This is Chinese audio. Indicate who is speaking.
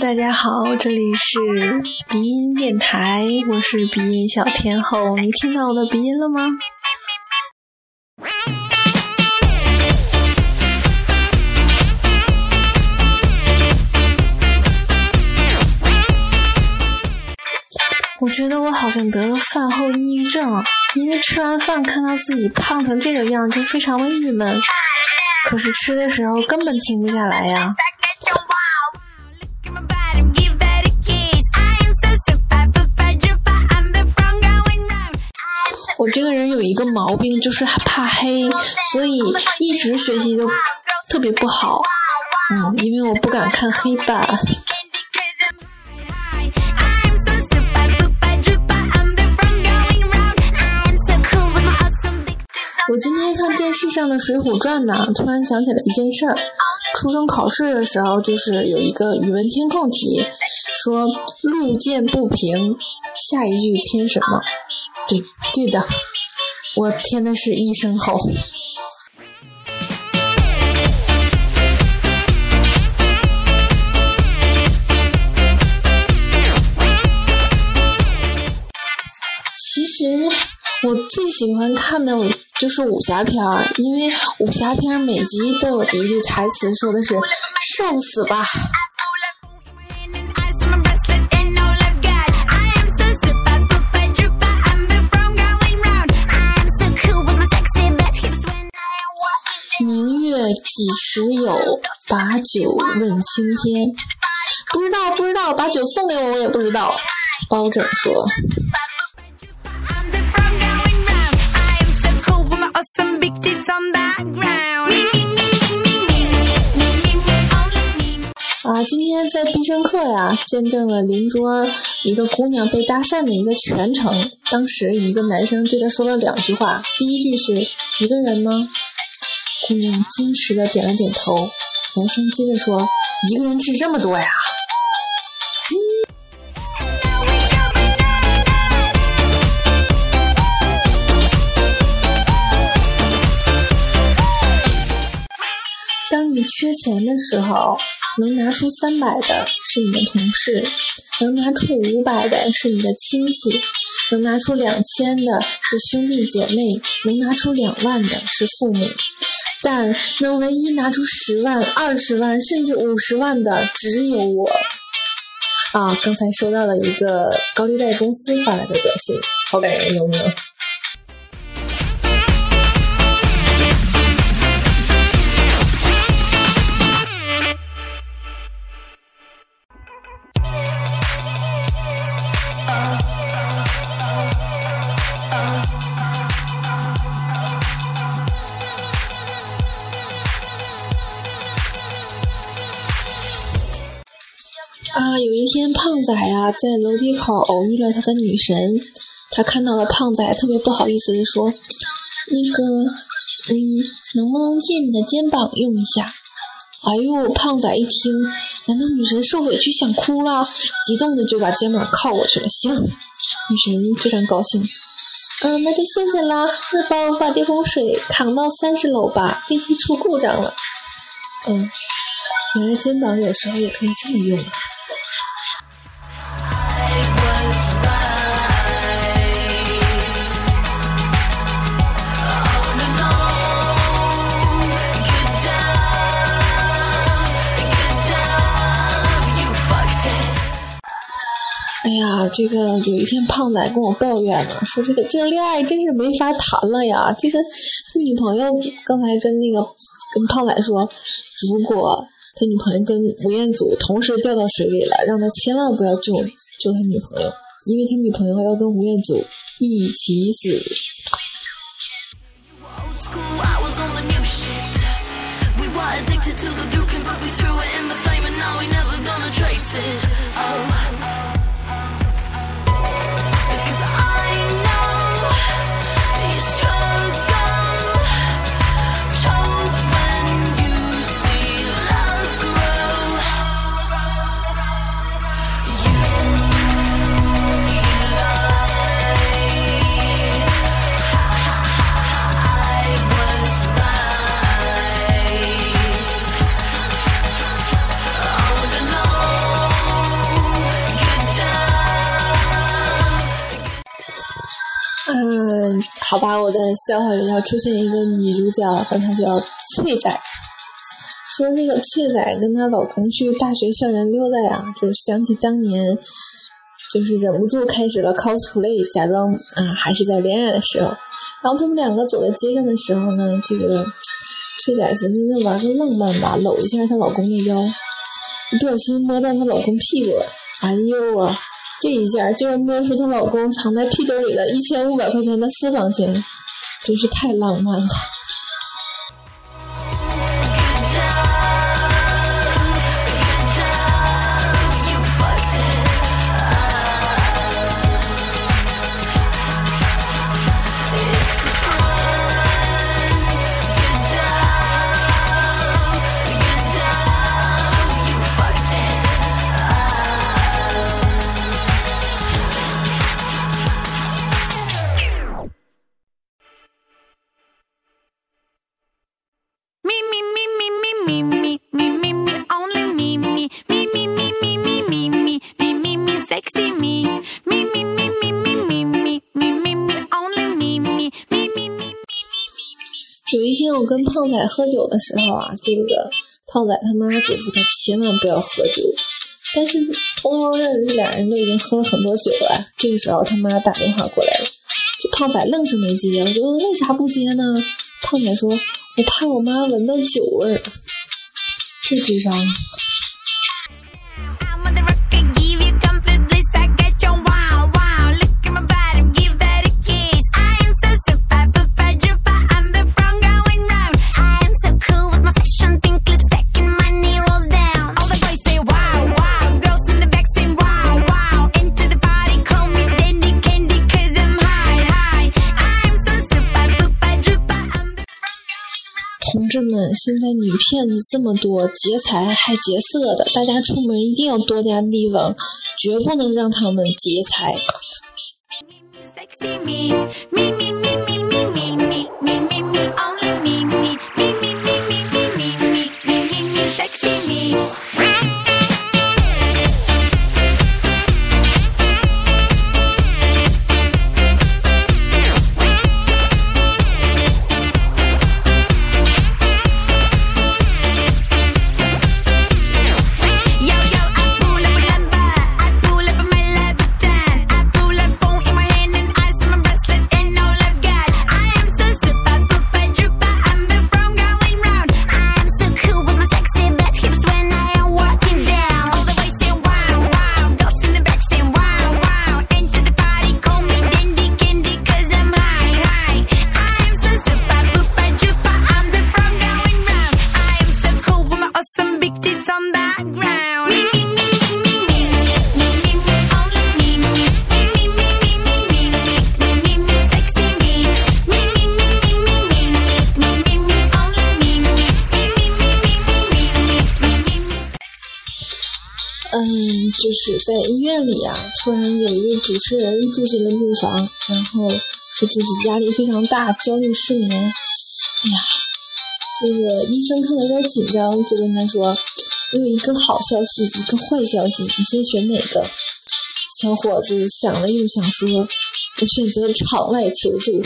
Speaker 1: 大家好，这里是鼻音电台，我是鼻音小天后，你听到我的鼻音了吗？我觉得我好像得了饭后抑郁症，因为吃完饭看到自己胖成这个样，就非常的郁闷。可是吃的时候根本停不下来呀。我这个人有一个毛病，就是怕黑，所以一直学习都特别不好。嗯，因为我不敢看黑板。我今天看电视上的《水浒传》呢，突然想起了一件事儿。初中考试的时候，就是有一个语文填空题，说“路见不平”，下一句填什么？对，对的，我填的是一声吼。其实我最喜欢看的就是武侠片儿，因为武侠片每集都有一句台词，说的是“受死吧”。明月几时有？把酒问青天。不知道，不知道，把酒送给我，我也不知道。包拯说。今天在必胜客呀，见证了邻桌一个姑娘被搭讪的一个全程。当时一个男生对她说了两句话，第一句是一个人吗？姑娘矜持的点了点头，男生接着说：“一个人吃这么多呀？”缺钱的时候，能拿出三百的是你的同事，能拿出五百的是你的亲戚，能拿出两千的是兄弟姐妹，能拿出两万的是父母。但能唯一拿出十万、二十万甚至五十万的只有我。啊，刚才收到了一个高利贷公司发来的短信，好感人，有没有？有一天胖仔呀在楼梯口偶遇了他的女神，他看到了胖仔，特别不好意思的说：“那个，嗯，能不能借你的肩膀用一下？”哎呦，胖仔一听，难道女神受委屈想哭了？激动的就把肩膀靠过去了。行，女神非常高兴。嗯，那就谢谢啦。那帮我把这桶水扛到三十楼吧，电梯出故障了。嗯，原来肩膀有时候也可以这么用。哎呀，这个有一天胖仔跟我抱怨了，说这个这个恋爱真是没法谈了呀。这个他女朋友刚才跟那个跟胖仔说，如果他女朋友跟吴彦祖同时掉到水里了，让他千万不要救救他女朋友，因为他女朋友要跟吴彦祖一起死。
Speaker 2: addicted
Speaker 3: to the duke but we threw it in the flame and now we never gonna trace it
Speaker 2: 好吧，我的笑话里要出现一个女主角，那她叫翠仔。说这个翠仔跟她老公去大学校园溜达呀，就是想起当年，就是忍不住开始了 cosplay，假装啊还是在恋爱的时候。然后他们两个走在街上的时候呢，这个翠仔寻思那玩个浪漫吧，搂一下她老公的腰，不小心摸到她老公屁股了，哎呦啊！这一下就是摸出她老公藏在屁兜里的一千五百块钱的私房钱，真是太浪漫了。有一天，我跟胖仔喝酒的时候啊，这个胖仔他妈嘱咐他千万不要喝酒，但是偷偷的这俩人都已经喝了很多酒了。这个时候他妈打电话过来了，这胖仔愣是没接。我就问为啥不接呢？胖仔说：“我怕我妈闻到酒味儿。”这智商。现在女骗子这么多，劫财还劫色的，大家出门一定要多加提防，绝不能让他们劫财。嗯，就是在医院里啊，突然有一位主持人住进了病房，然后说自己压力非常大，焦虑失眠。哎呀，这个医生看了有点紧张，就跟他说：“我有一个好消息，一个坏消息，你先选哪个？”小伙子想了又想，说：“我选择场外求助。”